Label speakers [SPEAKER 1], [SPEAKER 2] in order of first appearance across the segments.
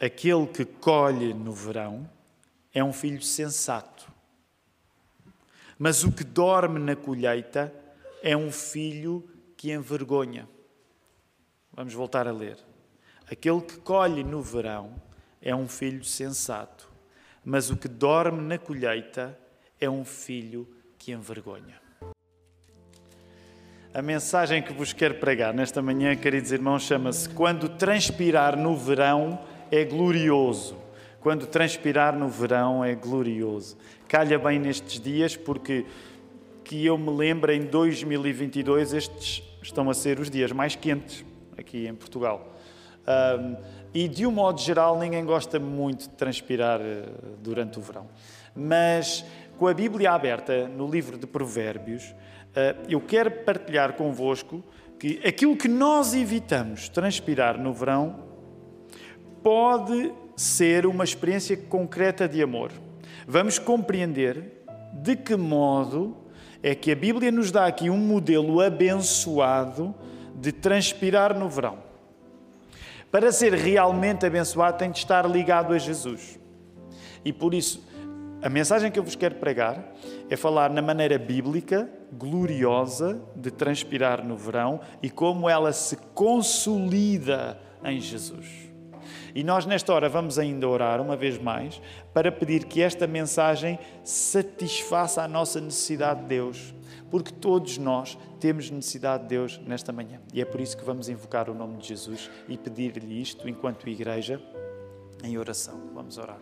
[SPEAKER 1] Aquele que colhe no verão é um filho sensato. Mas o que dorme na colheita é um filho que envergonha. Vamos voltar a ler. Aquele que colhe no verão é um filho sensato, mas o que dorme na colheita é um filho que envergonha. A mensagem que vos quero pregar nesta manhã, queridos irmãos, chama-se Quando transpirar no verão é glorioso. Quando transpirar no verão é glorioso. Calha bem nestes dias, porque que eu me lembro, em 2022, estes estão a ser os dias mais quentes aqui em Portugal. Um, e de um modo geral, ninguém gosta muito de transpirar eh, durante o verão. Mas com a Bíblia aberta no livro de Provérbios, eh, eu quero partilhar convosco que aquilo que nós evitamos transpirar no verão pode ser uma experiência concreta de amor. Vamos compreender de que modo é que a Bíblia nos dá aqui um modelo abençoado de transpirar no verão. Para ser realmente abençoado, tem de estar ligado a Jesus. E por isso, a mensagem que eu vos quero pregar é falar na maneira bíblica, gloriosa, de transpirar no verão e como ela se consolida em Jesus. E nós, nesta hora, vamos ainda orar uma vez mais para pedir que esta mensagem satisfaça a nossa necessidade de Deus, porque todos nós temos necessidade de Deus nesta manhã. E é por isso que vamos invocar o nome de Jesus e pedir-lhe isto enquanto igreja em oração. Vamos orar.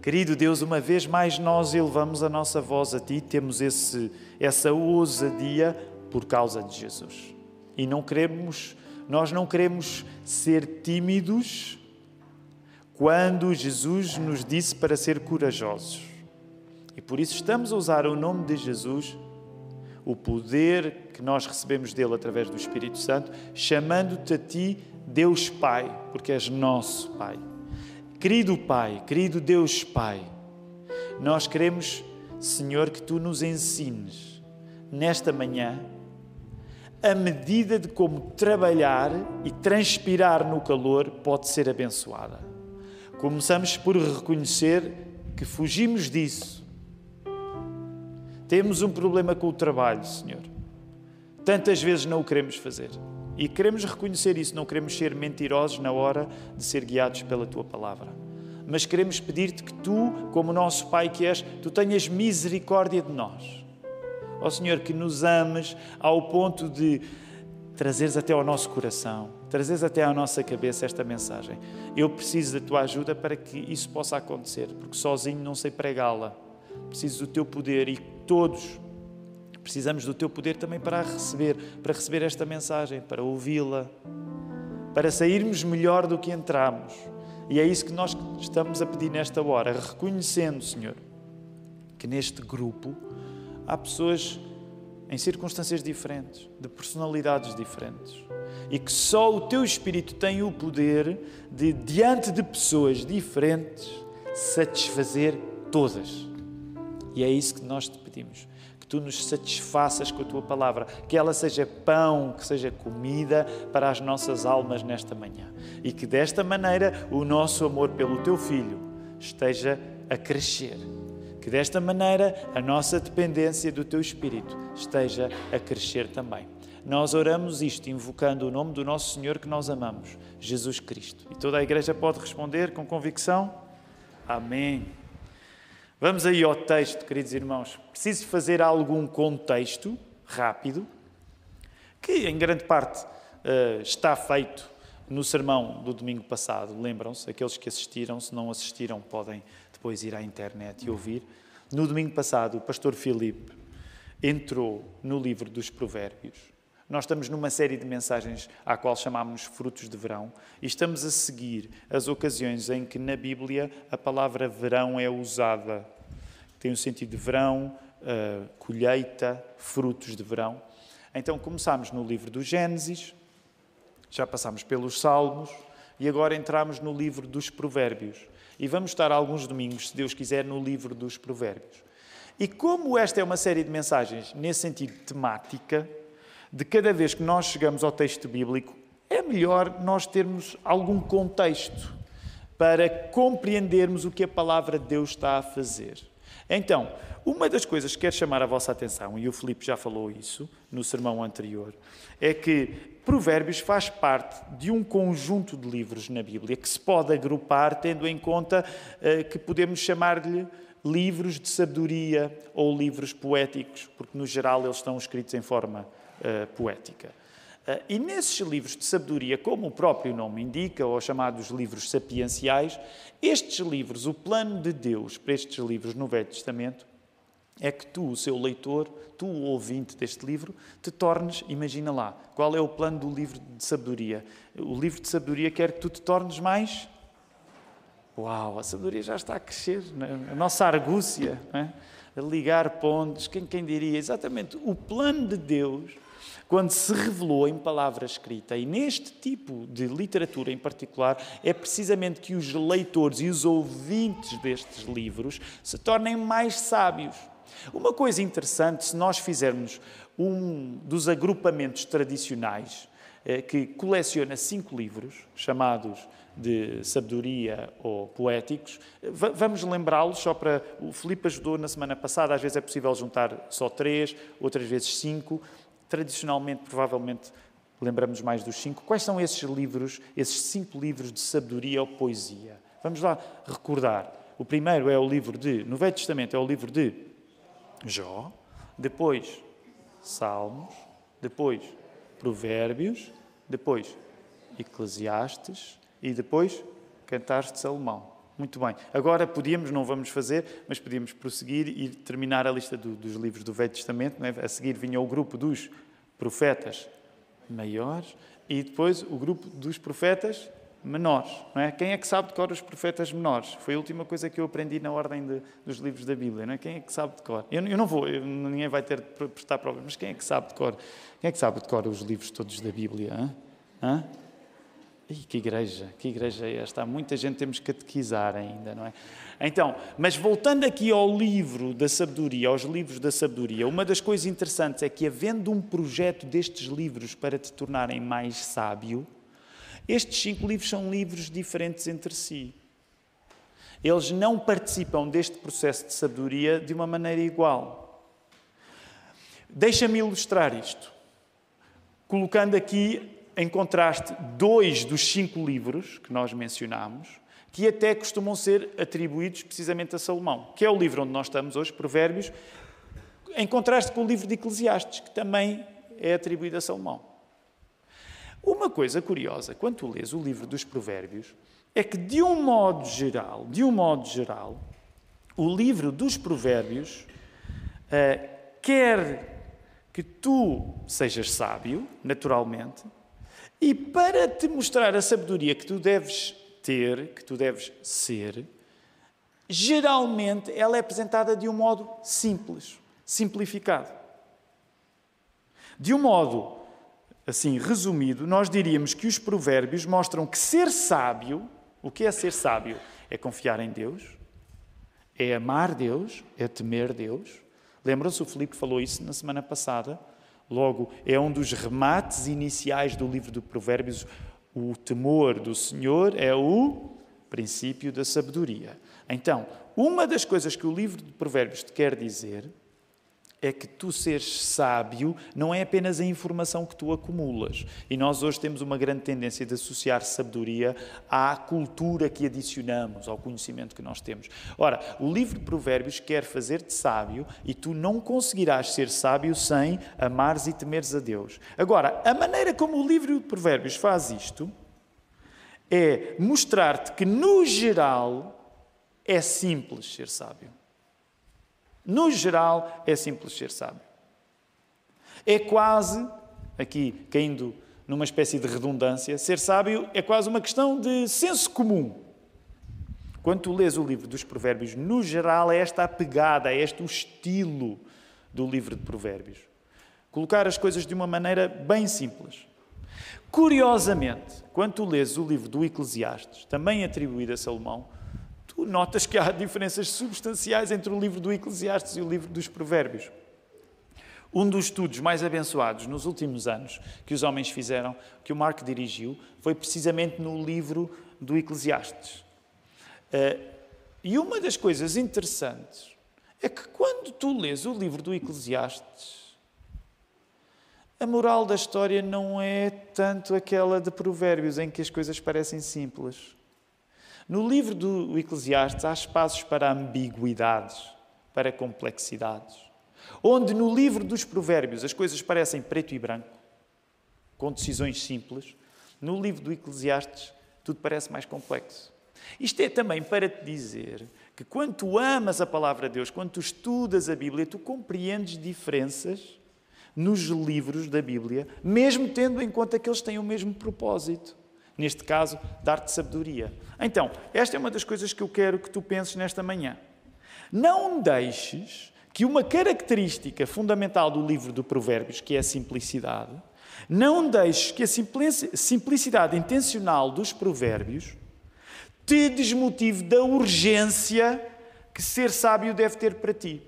[SPEAKER 1] Querido Deus, uma vez mais nós elevamos a nossa voz a Ti, temos esse, essa ousadia por causa de Jesus. E não queremos, nós não queremos ser tímidos quando Jesus nos disse para ser corajosos. E por isso estamos a usar o nome de Jesus o poder que nós recebemos dele através do Espírito Santo, chamando-te a ti Deus Pai, porque és nosso Pai. Querido Pai, querido Deus Pai, nós queremos, Senhor, que tu nos ensines nesta manhã a medida de como trabalhar e transpirar no calor pode ser abençoada. Começamos por reconhecer que fugimos disso temos um problema com o trabalho, Senhor. Tantas vezes não o queremos fazer. E queremos reconhecer isso, não queremos ser mentirosos na hora de ser guiados pela tua palavra. Mas queremos pedir-te que tu, como nosso Pai que és, tu tenhas misericórdia de nós. Ó oh, Senhor, que nos ames ao ponto de trazeres até ao nosso coração, trazeres até à nossa cabeça esta mensagem. Eu preciso da tua ajuda para que isso possa acontecer, porque sozinho não sei pregá-la. Preciso do teu poder e todos precisamos do teu poder também para receber, para receber esta mensagem, para ouvi-la, para sairmos melhor do que entramos. E é isso que nós estamos a pedir nesta hora, reconhecendo, Senhor, que neste grupo há pessoas em circunstâncias diferentes, de personalidades diferentes. E que só o teu Espírito tem o poder de, diante de pessoas diferentes, satisfazer todas. E é isso que nós te pedimos. Que tu nos satisfaças com a tua palavra, que ela seja pão, que seja comida para as nossas almas nesta manhã. E que desta maneira o nosso amor pelo teu filho esteja a crescer. Que desta maneira a nossa dependência do teu espírito esteja a crescer também. Nós oramos isto invocando o nome do nosso Senhor que nós amamos, Jesus Cristo. E toda a igreja pode responder com convicção: Amém. Vamos aí ao texto, queridos irmãos. Preciso fazer algum contexto rápido, que em grande parte uh, está feito no sermão do domingo passado. Lembram-se? Aqueles que assistiram, se não assistiram, podem depois ir à internet e ouvir. No domingo passado, o pastor Filipe entrou no livro dos Provérbios. Nós estamos numa série de mensagens à qual chamamos frutos de verão e estamos a seguir as ocasiões em que na Bíblia a palavra verão é usada. Tem o sentido de verão, uh, colheita, frutos de verão. Então começámos no livro do Gênesis, já passámos pelos Salmos e agora entramos no livro dos Provérbios. E vamos estar alguns domingos, se Deus quiser, no livro dos Provérbios. E como esta é uma série de mensagens nesse sentido temática, de cada vez que nós chegamos ao texto bíblico, é melhor nós termos algum contexto. para compreendermos o que a palavra de Deus está a fazer. Então, uma das coisas que quero chamar a vossa atenção, e o Filipe já falou isso no sermão anterior, é que Provérbios faz parte de um conjunto de livros na Bíblia que se pode agrupar tendo em conta uh, que podemos chamar-lhe livros de sabedoria ou livros poéticos, porque no geral eles estão escritos em forma uh, poética. Uh, e nesses livros de sabedoria, como o próprio nome indica, ou chamados livros sapienciais, estes livros, o plano de Deus para estes livros no Velho Testamento, é que tu, o seu leitor, tu, o ouvinte deste livro, te tornes, imagina lá, qual é o plano do livro de sabedoria? O livro de sabedoria quer que tu te tornes mais Uau, a sabedoria já está a crescer, né? a nossa argúcia, né? a ligar pontos, quem, quem diria? Exatamente, o plano de Deus, quando se revelou em palavra escrita, e neste tipo de literatura em particular, é precisamente que os leitores e os ouvintes destes livros se tornem mais sábios. Uma coisa interessante, se nós fizermos um dos agrupamentos tradicionais, eh, que coleciona cinco livros, chamados de sabedoria ou poéticos. Vamos lembrá-los só para. O Filipe ajudou na semana passada, às vezes é possível juntar só três, outras vezes cinco. Tradicionalmente, provavelmente, lembramos mais dos cinco. Quais são esses livros, esses cinco livros de sabedoria ou poesia? Vamos lá recordar. O primeiro é o livro de. No Velho Testamento é o livro de Jó, depois Salmos, depois Provérbios, depois Eclesiastes, e depois cantares de Salomão. Muito bem. Agora podíamos, não vamos fazer, mas podíamos prosseguir e terminar a lista do, dos livros do Velho Testamento. É? A seguir vinha o grupo dos profetas maiores e depois o grupo dos profetas menores. É? Quem é que sabe de cor os profetas menores? Foi a última coisa que eu aprendi na ordem de, dos livros da Bíblia. É? Quem é que sabe de cor? Eu, eu não vou, eu, ninguém vai ter de prestar provas, mas quem é que sabe de cor? Quem é que sabe de cor os livros todos da Bíblia? Hã? Hã? Ih, que igreja, que igreja é esta? Há muita gente temos que catequizar ainda, não é? Então, mas voltando aqui ao livro da sabedoria, aos livros da sabedoria, uma das coisas interessantes é que, havendo um projeto destes livros para te tornarem mais sábio, estes cinco livros são livros diferentes entre si. Eles não participam deste processo de sabedoria de uma maneira igual. Deixa-me ilustrar isto, colocando aqui em contraste, dois dos cinco livros que nós mencionámos, que até costumam ser atribuídos precisamente a Salomão, que é o livro onde nós estamos hoje, Provérbios, em contraste com o livro de Eclesiastes, que também é atribuído a Salomão. Uma coisa curiosa, quando tu lês o livro dos Provérbios, é que de um modo geral, de um modo geral, o livro dos Provérbios uh, quer que tu sejas sábio, naturalmente, e para te mostrar a sabedoria que tu deves ter, que tu deves ser, geralmente ela é apresentada de um modo simples, simplificado. De um modo assim resumido, nós diríamos que os provérbios mostram que ser sábio, o que é ser sábio? É confiar em Deus, é amar Deus, é temer Deus. Lembram-se, o Filipe falou isso na semana passada. Logo, é um dos remates iniciais do livro de Provérbios. O temor do Senhor é o princípio da sabedoria. Então, uma das coisas que o livro de Provérbios te quer dizer é que tu seres sábio não é apenas a informação que tu acumulas. E nós hoje temos uma grande tendência de associar sabedoria à cultura que adicionamos, ao conhecimento que nós temos. Ora, o livro de Provérbios quer fazer-te sábio e tu não conseguirás ser sábio sem amares e temeres a Deus. Agora, a maneira como o livro de Provérbios faz isto é mostrar-te que, no geral, é simples ser sábio. No geral, é simples ser sábio. É quase, aqui caindo numa espécie de redundância, ser sábio é quase uma questão de senso comum. Quando tu lês o livro dos Provérbios, no geral, é esta a pegada, é este o estilo do livro de Provérbios. Colocar as coisas de uma maneira bem simples. Curiosamente, quando tu lês o livro do Eclesiastes, também atribuído a Salomão, notas que há diferenças substanciais entre o livro do Eclesiastes e o livro dos Provérbios. Um dos estudos mais abençoados nos últimos anos que os homens fizeram, que o Mark dirigiu, foi precisamente no livro do Eclesiastes. Uh, e uma das coisas interessantes é que quando tu lês o livro do Eclesiastes, a moral da história não é tanto aquela de Provérbios, em que as coisas parecem simples. No livro do Eclesiastes há espaços para ambiguidades, para complexidades. Onde no livro dos Provérbios as coisas parecem preto e branco, com decisões simples, no livro do Eclesiastes tudo parece mais complexo. Isto é também para te dizer que quando tu amas a palavra de Deus, quando tu estudas a Bíblia, tu compreendes diferenças nos livros da Bíblia, mesmo tendo em conta que eles têm o mesmo propósito. Neste caso, dar-te sabedoria. Então, esta é uma das coisas que eu quero que tu penses nesta manhã. Não deixes que uma característica fundamental do livro do Provérbios, que é a simplicidade, não deixes que a simplicidade intencional dos Provérbios te desmotive da urgência que ser sábio deve ter para ti.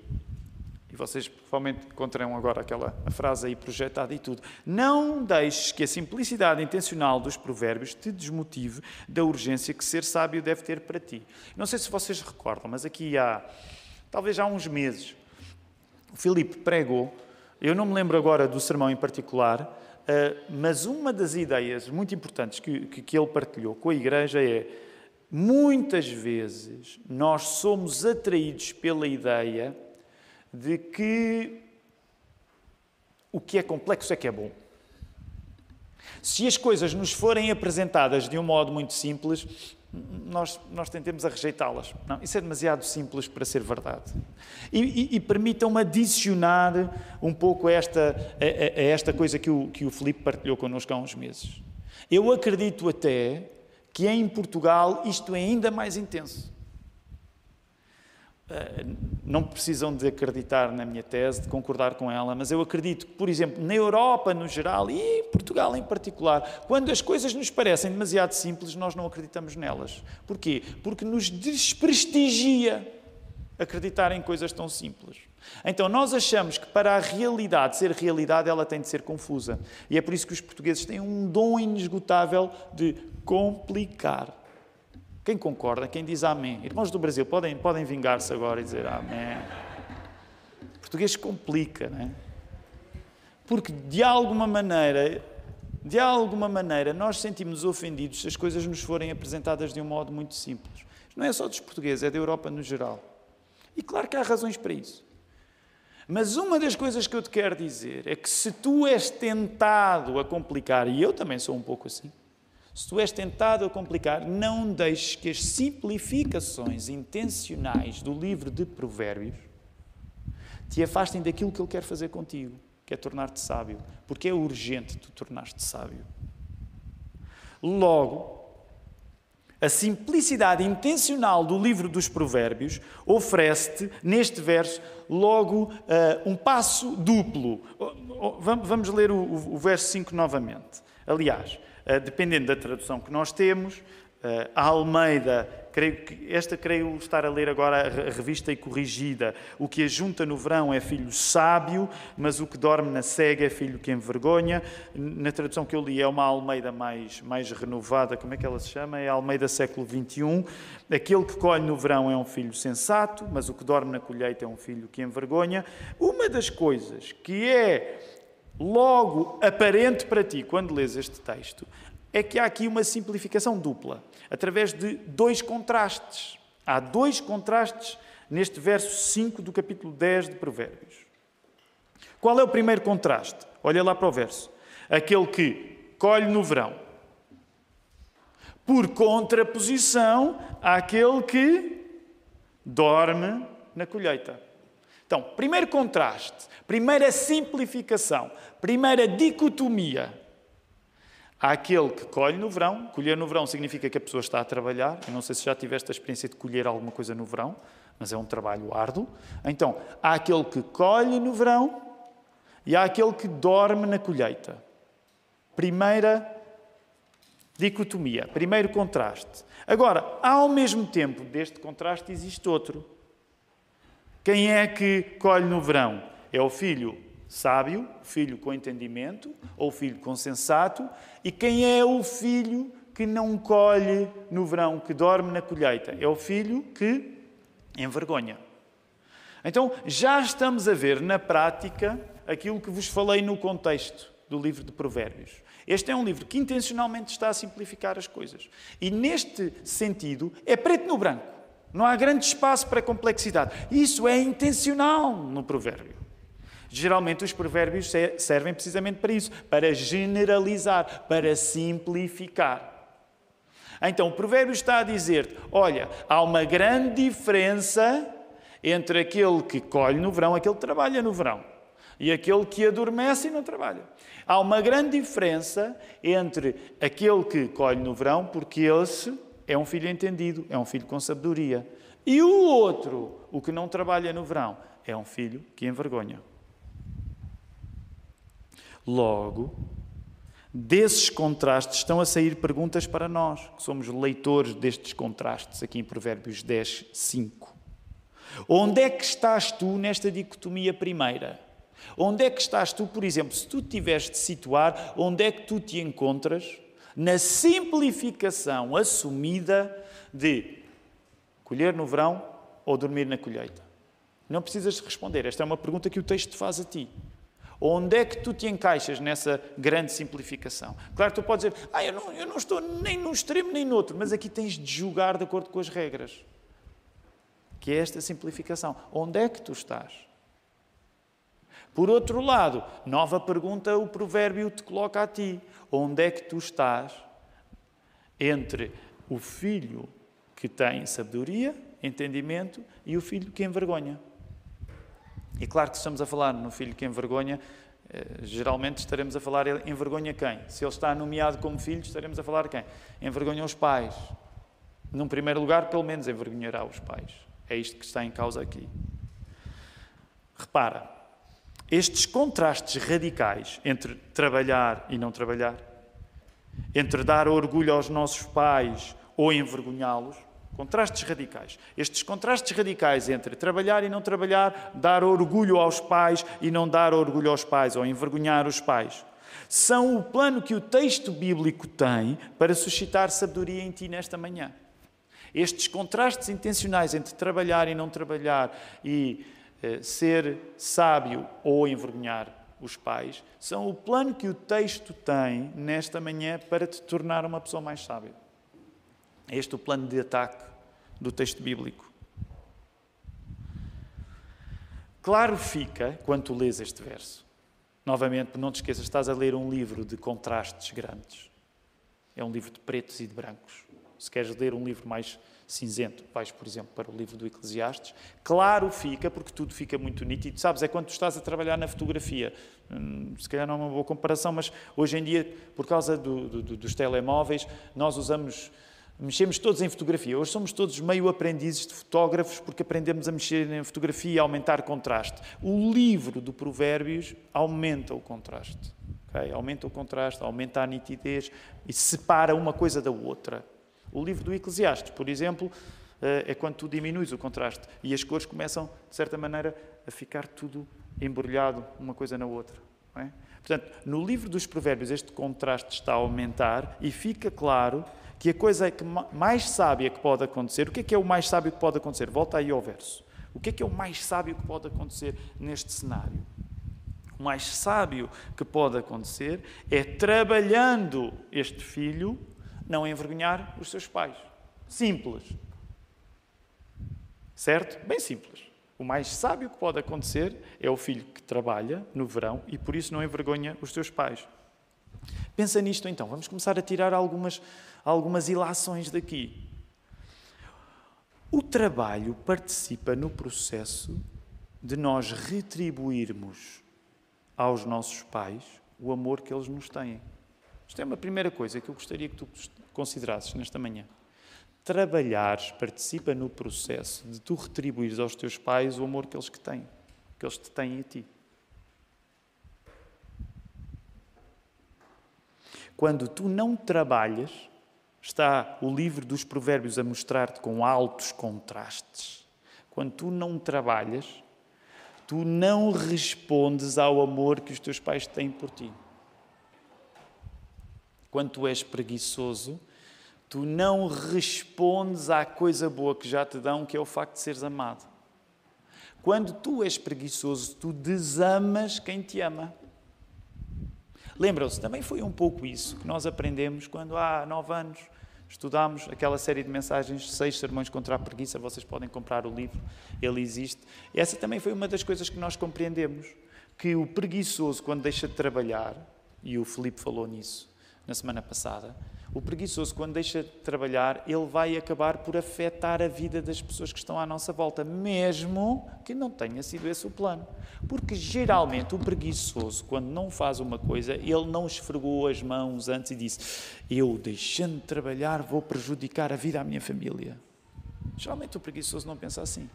[SPEAKER 1] E vocês provavelmente encontrarão agora aquela frase aí projetada e tudo. Não deixes que a simplicidade intencional dos provérbios te desmotive da urgência que ser sábio deve ter para ti. Não sei se vocês recordam, mas aqui há, talvez há uns meses, o Filipe pregou, eu não me lembro agora do sermão em particular, eh, mas uma das ideias muito importantes que, que ele partilhou com a igreja é Muitas vezes nós somos atraídos pela ideia de que o que é complexo é que é bom. Se as coisas nos forem apresentadas de um modo muito simples, nós, nós a rejeitá-las. Não, isso é demasiado simples para ser verdade. E, e, e permitam-me adicionar um pouco a esta, a, a esta coisa que o, que o Filipe partilhou connosco há uns meses. Eu acredito até que em Portugal isto é ainda mais intenso. Eh, não precisam de acreditar na minha tese, de concordar com ela, mas eu acredito que, por exemplo, na Europa no geral e em Portugal em particular, quando as coisas nos parecem demasiado simples, nós não acreditamos nelas. Porquê? Porque nos desprestigia acreditar em coisas tão simples. Então nós achamos que para a realidade ser realidade, ela tem de ser confusa. E é por isso que os portugueses têm um dom inesgotável de complicar. Quem concorda? Quem diz amém? Irmãos do Brasil, podem, podem vingar-se agora e dizer amém. Português complica, não é? Porque de alguma maneira, de alguma maneira, nós sentimos ofendidos se as coisas nos forem apresentadas de um modo muito simples. Não é só dos portugueses, é da Europa no geral. E claro que há razões para isso. Mas uma das coisas que eu te quero dizer é que se tu és tentado a complicar, e eu também sou um pouco assim, se tu és tentado a complicar, não deixes que as simplificações intencionais do livro de Provérbios te afastem daquilo que ele quer fazer contigo, que é tornar-te sábio, porque é urgente tu tornar-te sábio. Logo, a simplicidade intencional do livro dos Provérbios oferece-te, neste verso, logo uh, um passo duplo. Vamos ler o, o verso 5 novamente. Aliás, dependendo da tradução que nós temos, Uh, a Almeida, creio que, esta creio estar a ler agora a revista e corrigida. O que ajunta no verão é filho sábio, mas o que dorme na cega é filho que envergonha. Na tradução que eu li é uma Almeida mais, mais renovada, como é que ela se chama? É Almeida século XXI. Aquele que colhe no verão é um filho sensato, mas o que dorme na colheita é um filho que envergonha. Uma das coisas que é logo aparente para ti quando lês este texto é que há aqui uma simplificação dupla, através de dois contrastes. Há dois contrastes neste verso 5 do capítulo 10 de Provérbios. Qual é o primeiro contraste? Olha lá para o verso. Aquele que colhe no verão, por contraposição àquele que dorme na colheita. Então, primeiro contraste, primeira simplificação, primeira dicotomia Há aquele que colhe no verão. Colher no verão significa que a pessoa está a trabalhar. Eu não sei se já tiveste a experiência de colher alguma coisa no verão, mas é um trabalho árduo. Então, há aquele que colhe no verão e há aquele que dorme na colheita. Primeira dicotomia, primeiro contraste. Agora, ao mesmo tempo deste contraste existe outro. Quem é que colhe no verão? É o filho sábio, filho com entendimento, ou filho com sensato, e quem é o filho que não colhe no verão, que dorme na colheita. É o filho que envergonha. Então, já estamos a ver na prática aquilo que vos falei no contexto do livro de Provérbios. Este é um livro que intencionalmente está a simplificar as coisas. E neste sentido, é preto no branco. Não há grande espaço para complexidade. Isso é intencional no provérbio. Geralmente os provérbios servem precisamente para isso, para generalizar, para simplificar. Então o provérbio está a dizer: olha, há uma grande diferença entre aquele que colhe no verão, aquele que trabalha no verão, e aquele que adormece e não trabalha. Há uma grande diferença entre aquele que colhe no verão, porque esse é um filho entendido, é um filho com sabedoria. E o outro, o que não trabalha no verão, é um filho que envergonha. Logo, desses contrastes estão a sair perguntas para nós, que somos leitores destes contrastes, aqui em Provérbios 10, 5. Onde é que estás tu nesta dicotomia primeira? Onde é que estás tu, por exemplo, se tu tiveres de situar, onde é que tu te encontras na simplificação assumida de colher no verão ou dormir na colheita? Não precisas responder, esta é uma pergunta que o texto faz a ti. Onde é que tu te encaixas nessa grande simplificação? Claro tu podes dizer, ah, eu não, eu não estou nem num extremo nem no outro, mas aqui tens de julgar de acordo com as regras. Que é esta simplificação. Onde é que tu estás? Por outro lado, nova pergunta o provérbio te coloca a ti. Onde é que tu estás entre o filho que tem sabedoria, entendimento e o filho que envergonha? E claro que estamos a falar no filho que envergonha, eh, geralmente estaremos a falar envergonha quem? Se ele está nomeado como filho, estaremos a falar quem? Envergonha os pais. Num primeiro lugar, pelo menos envergonhará os pais. É isto que está em causa aqui. Repara, estes contrastes radicais entre trabalhar e não trabalhar, entre dar orgulho aos nossos pais ou envergonhá-los, contrastes radicais. Estes contrastes radicais entre trabalhar e não trabalhar, dar orgulho aos pais e não dar orgulho aos pais, ou envergonhar os pais, são o plano que o texto bíblico tem para suscitar sabedoria em ti nesta manhã. Estes contrastes intencionais entre trabalhar e não trabalhar e ser sábio ou envergonhar os pais, são o plano que o texto tem nesta manhã para te tornar uma pessoa mais sábia. É este o plano de ataque do texto bíblico. Claro fica, quando tu lês este verso, novamente, não te esqueças, estás a ler um livro de contrastes grandes. É um livro de pretos e de brancos. Se queres ler um livro mais cinzento, vais, por exemplo, para o livro do Eclesiastes, claro fica, porque tudo fica muito nítido. Sabes, é quando tu estás a trabalhar na fotografia. Hum, se calhar não é uma boa comparação, mas hoje em dia, por causa do, do, dos telemóveis, nós usamos mexemos todos em fotografia. Hoje somos todos meio aprendizes de fotógrafos porque aprendemos a mexer em fotografia e aumentar contraste. O livro do Provérbios aumenta o contraste. Okay? Aumenta o contraste, aumenta a nitidez e separa uma coisa da outra. O livro do Eclesiastes, por exemplo, eh, é quando tu diminuis o contraste e as cores começam, de certa maneira, a ficar tudo embrulhado uma coisa na outra. É? Portanto, no livro dos Provérbios, este contraste está a aumentar e fica claro que a coisa que mais sábia que pode acontecer, o que é que é o mais sábio que pode acontecer? Volta aí ao verso. O que é que é o mais sábio que pode acontecer neste cenário? O mais sábio que pode acontecer é trabalhando este filho não envergonhar os seus pais. Simples. Certo? Bem simples. O mais sábio que pode acontecer é o filho que trabalha no verão e por isso não envergonha os seus pais. Pensa nisto então. Vamos começar a tirar algumas, algumas ilações daqui. O trabalho participa no processo de nós retribuirmos aos nossos pais o amor que eles nos têm. Isto é uma primeira coisa que eu gostaria que tu considerasses nesta manhã. Trabalhares participa no processo de tu retribuires aos teus pais o amor que eles que têm, que eles te têm a ti. Quando tu não trabalhas, está o livro dos Provérbios a mostrar-te com altos contrastes. Quando tu não trabalhas, tu não respondes ao amor que os teus pais têm por ti. Quando tu és preguiçoso, tu não respondes à coisa boa que já te dão, que é o facto de seres amado. Quando tu és preguiçoso, tu desamas quem te ama. Lembram-se, também foi um pouco isso que nós aprendemos quando há nove anos estudámos aquela série de mensagens, seis sermões contra a preguiça. Vocês podem comprar o livro, ele existe. Essa também foi uma das coisas que nós compreendemos: que o preguiçoso, quando deixa de trabalhar, e o Felipe falou nisso na semana passada, o preguiçoso, quando deixa de trabalhar, ele vai acabar por afetar a vida das pessoas que estão à nossa volta, mesmo que não tenha sido esse o plano. Porque geralmente o preguiçoso, quando não faz uma coisa, ele não esfregou as mãos antes e disse: Eu, deixando de trabalhar, vou prejudicar a vida à minha família. Geralmente o preguiçoso não pensa assim.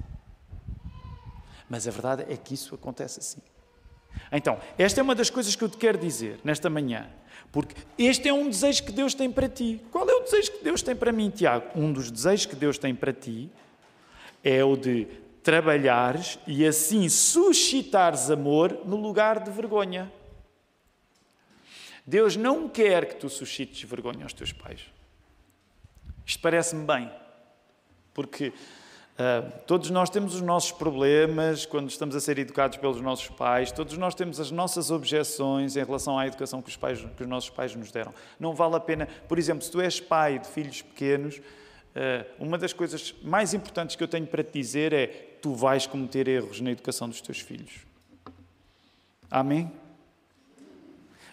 [SPEAKER 1] Mas a verdade é que isso acontece assim. Então, esta é uma das coisas que eu te quero dizer nesta manhã. Porque este é um desejo que Deus tem para ti. Qual é o desejo que Deus tem para mim, Tiago? Um dos desejos que Deus tem para ti é o de trabalhares e assim suscitares amor no lugar de vergonha. Deus não quer que tu suscites vergonha aos teus pais. Isto parece-me bem, porque Uh, todos nós temos os nossos problemas quando estamos a ser educados pelos nossos pais, todos nós temos as nossas objeções em relação à educação que os, pais, que os nossos pais nos deram. Não vale a pena, por exemplo, se tu és pai de filhos pequenos, uh, uma das coisas mais importantes que eu tenho para te dizer é: tu vais cometer erros na educação dos teus filhos. Amém?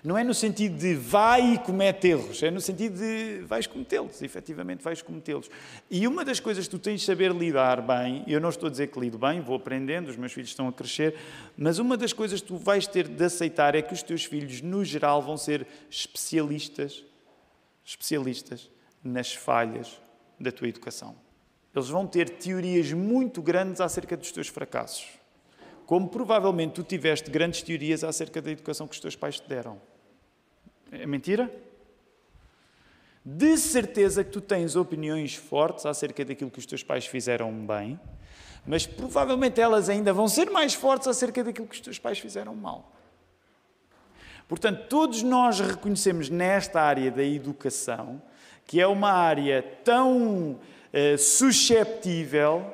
[SPEAKER 1] Não é no sentido de vai e comete erros, é no sentido de vais cometê-los, efetivamente vais cometê-los. E uma das coisas que tu tens de saber lidar bem, eu não estou a dizer que lido bem, vou aprendendo, os meus filhos estão a crescer, mas uma das coisas que tu vais ter de aceitar é que os teus filhos, no geral, vão ser especialistas, especialistas nas falhas da tua educação. Eles vão ter teorias muito grandes acerca dos teus fracassos. Como provavelmente tu tiveste grandes teorias acerca da educação que os teus pais te deram. É mentira? De certeza que tu tens opiniões fortes acerca daquilo que os teus pais fizeram bem, mas provavelmente elas ainda vão ser mais fortes acerca daquilo que os teus pais fizeram mal. Portanto, todos nós reconhecemos nesta área da educação que é uma área tão uh, susceptível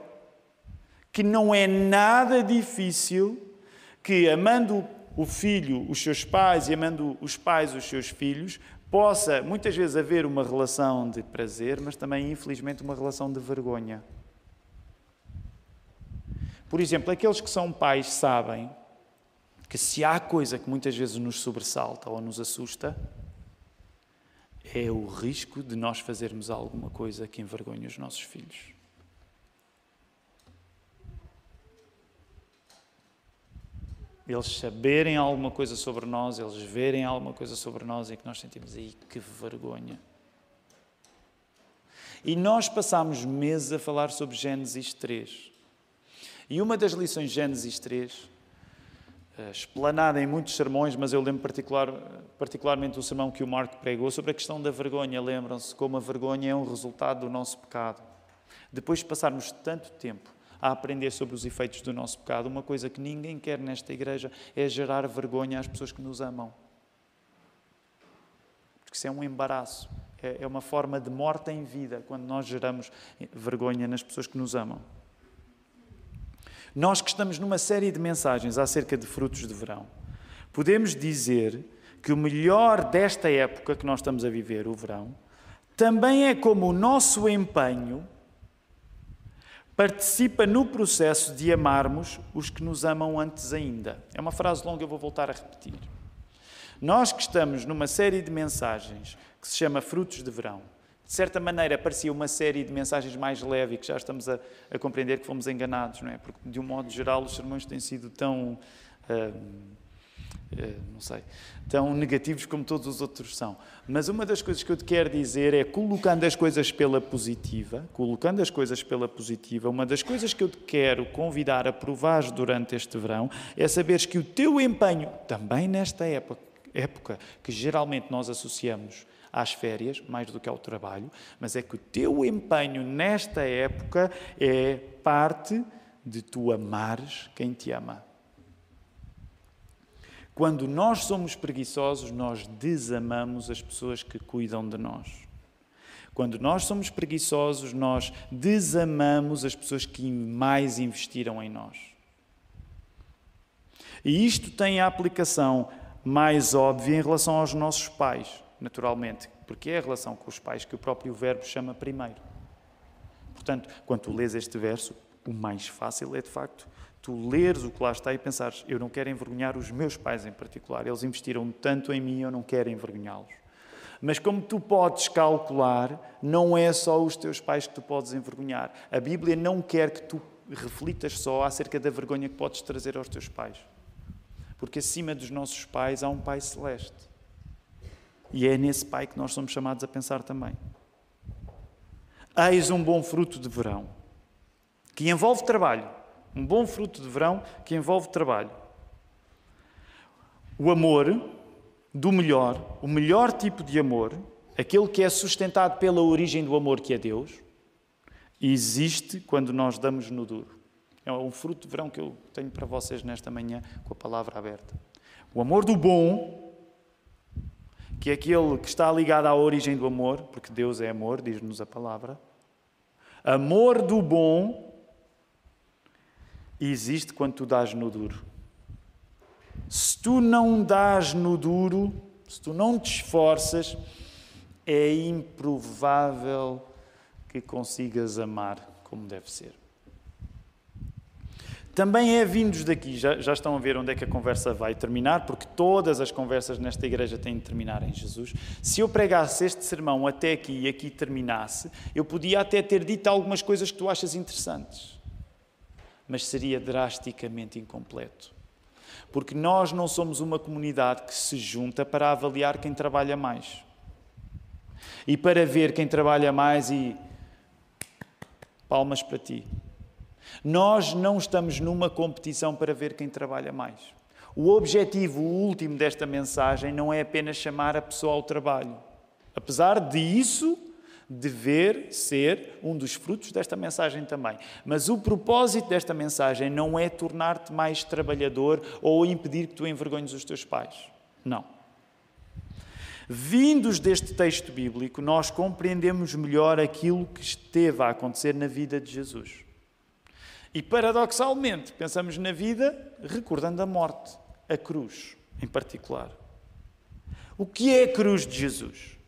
[SPEAKER 1] que não é nada difícil que, amando o filho, os seus pais, e amando os pais, os seus filhos, possa muitas vezes haver uma relação de prazer, mas também, infelizmente, uma relação de vergonha. Por exemplo, aqueles que são pais sabem que se há coisa que muitas vezes nos sobressalta ou nos assusta, é o risco de nós fazermos alguma coisa que envergonhe os nossos filhos. Eles saberem alguma coisa sobre nós, eles verem alguma coisa sobre nós e que nós sentimos aí que vergonha. E nós passámos meses a falar sobre Gênesis 3. E uma das lições de Gênesis 3, eh, explanada em muitos sermões, mas eu lembro particular, particularmente o sermão que o Marco pregou sobre a questão da vergonha. Lembram-se como a vergonha é um resultado do nosso pecado. Depois de passarmos tanto tempo a aprender sobre os efeitos do nosso pecado. Uma coisa que ninguém quer nesta igreja é gerar vergonha às pessoas que nos amam. Porque isso é um embaraço, é, é uma forma de morte em vida quando nós geramos vergonha nas pessoas que nos amam. Nós que estamos numa série de mensagens acerca de frutos de verão, podemos dizer que o melhor desta época que nós estamos a viver, o verão, também é como o nosso empenho participa no processo de amarmos os que nos amam antes ainda. É uma frase longa, eu vou voltar a repetir. Nós que estamos numa série de mensagens que se chama Frutos de Verão, de certa maneira parecia uma série de mensagens mais leve e que já estamos a, a compreender que fomos enganados, não é? Porque, de um modo geral, os sermões têm sido tão. Uh, não sei, tão negativos como todos os outros são. Mas uma das coisas que eu te quero dizer é, colocando as coisas pela positiva, colocando as coisas pela positiva, uma das coisas que eu te quero convidar a provar durante este verão é saberes que o teu empenho, também nesta época, época que geralmente nós associamos às férias, mais do que ao trabalho, mas é que o teu empenho nesta época é parte de tu amares quem te ama. Quando nós somos preguiçosos, nós desamamos as pessoas que cuidam de nós. Quando nós somos preguiçosos, nós desamamos as pessoas que mais investiram em nós. E isto tem a aplicação mais óbvia em relação aos nossos pais, naturalmente, porque é a relação com os pais que o próprio verbo chama primeiro. Portanto, quando tu lês este verso, o mais fácil é de facto tu leres o que lá está e pensares: eu não quero envergonhar os meus pais em particular, eles investiram tanto em mim, eu não quero envergonhá-los. Mas como tu podes calcular, não é só os teus pais que tu podes envergonhar. A Bíblia não quer que tu reflitas só acerca da vergonha que podes trazer aos teus pais. Porque acima dos nossos pais há um Pai celeste. E é nesse Pai que nós somos chamados a pensar também. Eis um bom fruto de verão, que envolve trabalho. Um bom fruto de verão que envolve trabalho. O amor do melhor, o melhor tipo de amor, aquele que é sustentado pela origem do amor que é Deus, existe quando nós damos no duro. É um fruto de verão que eu tenho para vocês nesta manhã com a palavra aberta. O amor do bom, que é aquele que está ligado à origem do amor, porque Deus é amor, diz-nos a palavra. Amor do bom existe quando tu dás no duro. Se tu não dás no duro, se tu não te esforças, é improvável que consigas amar como deve ser. Também é vindos daqui, já, já, estão a ver onde é que a conversa vai terminar, porque todas as conversas nesta igreja têm de terminar em Jesus. Se eu pregasse este sermão até aqui e aqui terminasse, eu podia até ter dito algumas coisas que tu achas interessantes, mas seria drasticamente incompleto. Porque nós não somos uma comunidade que se junta para avaliar quem trabalha mais. E para ver quem trabalha mais e. Palmas para ti. Nós não estamos numa competição para ver quem trabalha mais. O objetivo último desta mensagem não é apenas chamar a pessoa ao trabalho. Apesar disso, dever ser um dos frutos desta mensagem também. Mas o propósito desta mensagem não é tornar-te mais trabalhador ou impedir que tu envergonhes os teus pais. Não. Vindos deste texto bíblico, nós compreendemos melhor aquilo que esteve a acontecer na vida de Jesus. E paradoxalmente, pensamos na vida recordando a morte, a cruz em particular. O que é a cruz de Jesus?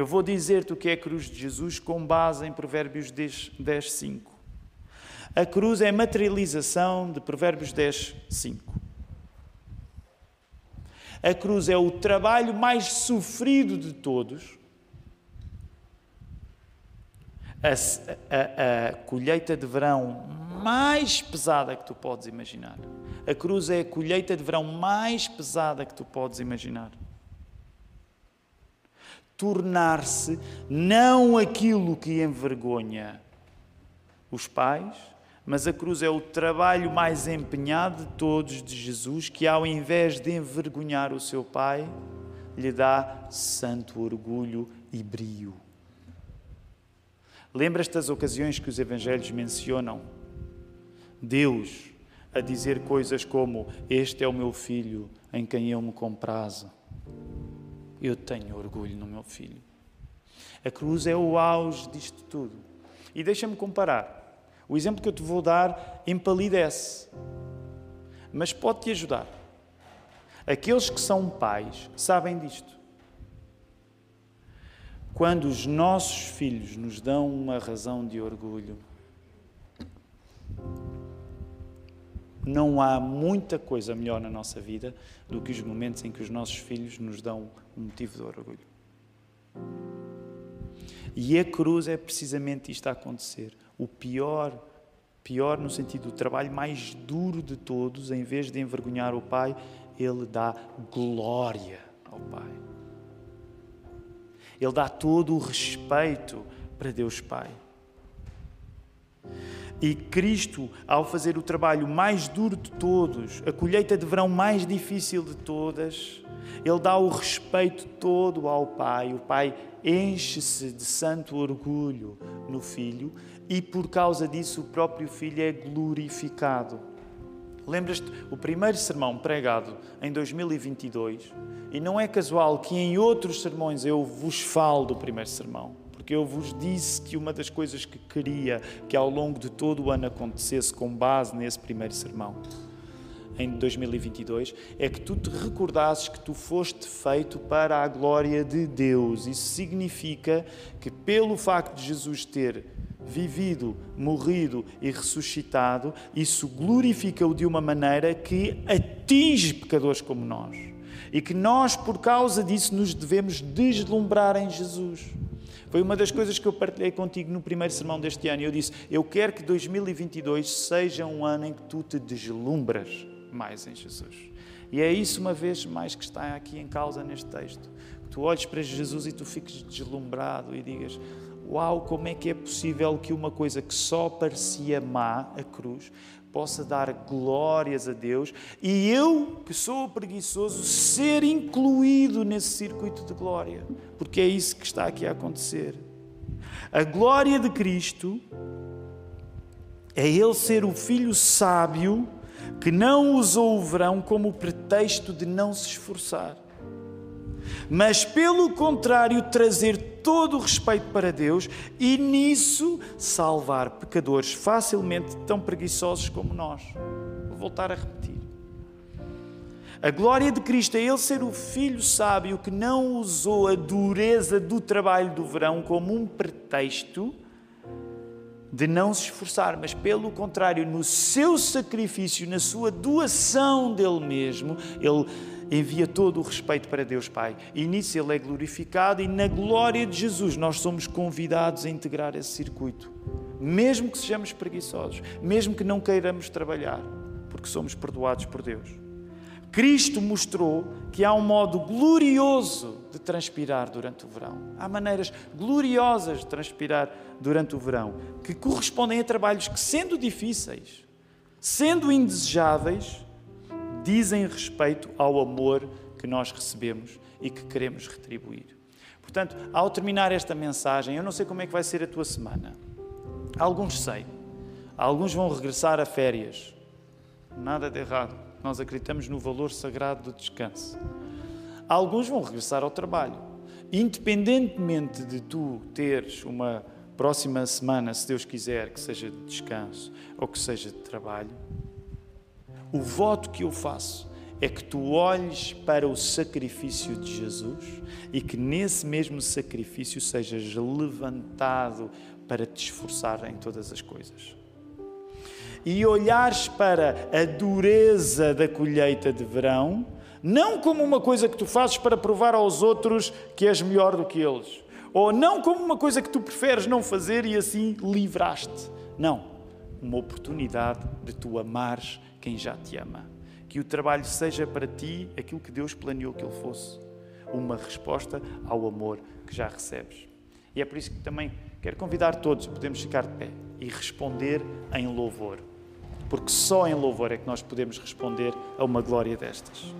[SPEAKER 1] Eu vou dizer-te o que é a cruz de Jesus com base em Provérbios 10, 10 5. A cruz é a materialização de Provérbios 10, 5. A cruz é o trabalho mais sofrido de todos. A, a, a, colheita de verão mais pesada que tu podes imaginar. A cruz é a colheita de verão mais pesada que tu podes imaginar tornar-se não aquilo que envergonha os pais, mas a cruz é o trabalho mais empenhado de todos de Jesus, que ao invés de envergonhar o seu pai, lhe dá santo orgulho e brio. Lembras-te das ocasiões que os evangelhos mencionam? Deus a dizer coisas como: Este é o meu filho em quem eu me comprazo. Eu tenho orgulho no meu filho. A cruz é o auge disto tudo. E deixa-me comparar. O exemplo que eu te vou dar empalidece, mas pode-te ajudar. Aqueles que são pais sabem disto. Quando os nossos filhos nos dão uma razão de orgulho, não há muita coisa melhor na nossa vida do que os momentos em que os nossos filhos nos dão um motivo de orgulho. E a cruz é precisamente isto a acontecer. O pior, pior no sentido do trabalho mais duro de todos, em vez de envergonhar o Pai, ele dá glória ao Pai. Ele dá todo o respeito para Deus Pai. E Cristo, ao fazer o trabalho mais duro de todos, a colheita de verão mais difícil de todas, ele dá o respeito todo ao Pai. O Pai enche-se de santo orgulho no Filho e, por causa disso, o próprio Filho é glorificado. Lembras-te o primeiro sermão pregado em 2022? E não é casual que em outros sermões eu vos falo do primeiro sermão porque eu vos disse que uma das coisas que queria que ao longo de todo o ano acontecesse com base nesse primeiro sermão em 2022 é que tu te recordasses que tu foste feito para a glória de Deus. Isso significa que, pelo facto de Jesus ter vivido, morrido e ressuscitado, isso glorifica-o de uma maneira que atinge pecadores como nós. E que nós, por causa disso, nos devemos deslumbrar em Jesus. Foi uma das coisas que eu partilhei contigo no primeiro sermão deste ano. Eu disse: Eu quero que 2022 seja um ano em que tu te deslumbras mais em Jesus. E é isso, uma vez mais, que está aqui em causa neste texto. Tu olhes para Jesus e tu fiques deslumbrado e digas: Uau, como é que é possível que uma coisa que só parecia má, a cruz, possa dar glórias a Deus e eu, que sou preguiçoso, ser incluído nesse circuito de glória? Porque é isso que está aqui a acontecer. A glória de Cristo é Ele ser o Filho sábio que não usou o verão como pretexto de não se esforçar, mas pelo contrário, trazer todo o respeito para Deus e nisso salvar pecadores facilmente tão preguiçosos como nós. Vou voltar a repetir. A glória de Cristo é Ele ser o Filho sábio que não usou a dureza do trabalho do verão como um pretexto de não se esforçar, mas pelo contrário, no seu sacrifício, na sua doação dele mesmo, ele envia todo o respeito para Deus Pai. E nisso ele é glorificado e na glória de Jesus nós somos convidados a integrar esse circuito. Mesmo que sejamos preguiçosos, mesmo que não queiramos trabalhar, porque somos perdoados por Deus. Cristo mostrou que há um modo glorioso de transpirar durante o verão. Há maneiras gloriosas de transpirar durante o verão que correspondem a trabalhos que, sendo difíceis, sendo indesejáveis, dizem respeito ao amor que nós recebemos e que queremos retribuir. Portanto, ao terminar esta mensagem, eu não sei como é que vai ser a tua semana. Alguns sei. Alguns vão regressar a férias. Nada de errado nós acreditamos no valor sagrado do descanso. Alguns vão regressar ao trabalho. Independentemente de tu teres uma próxima semana, se Deus quiser, que seja de descanso ou que seja de trabalho, o voto que eu faço é que tu olhes para o sacrifício de Jesus e que nesse mesmo sacrifício sejas levantado para te esforçar em todas as coisas e olhares para a dureza da colheita de verão, não como uma coisa que tu fazes para provar aos outros que és melhor do que eles, ou não como uma coisa que tu preferes não fazer e assim livraste. Não, uma oportunidade de tu amares quem já te ama. Que o trabalho seja para ti aquilo que Deus planeou que ele fosse, uma resposta ao amor que já recebes. E é por isso que também quero convidar todos, podemos ficar de pé e responder em louvor porque só em louvor é que nós podemos responder a uma glória destas.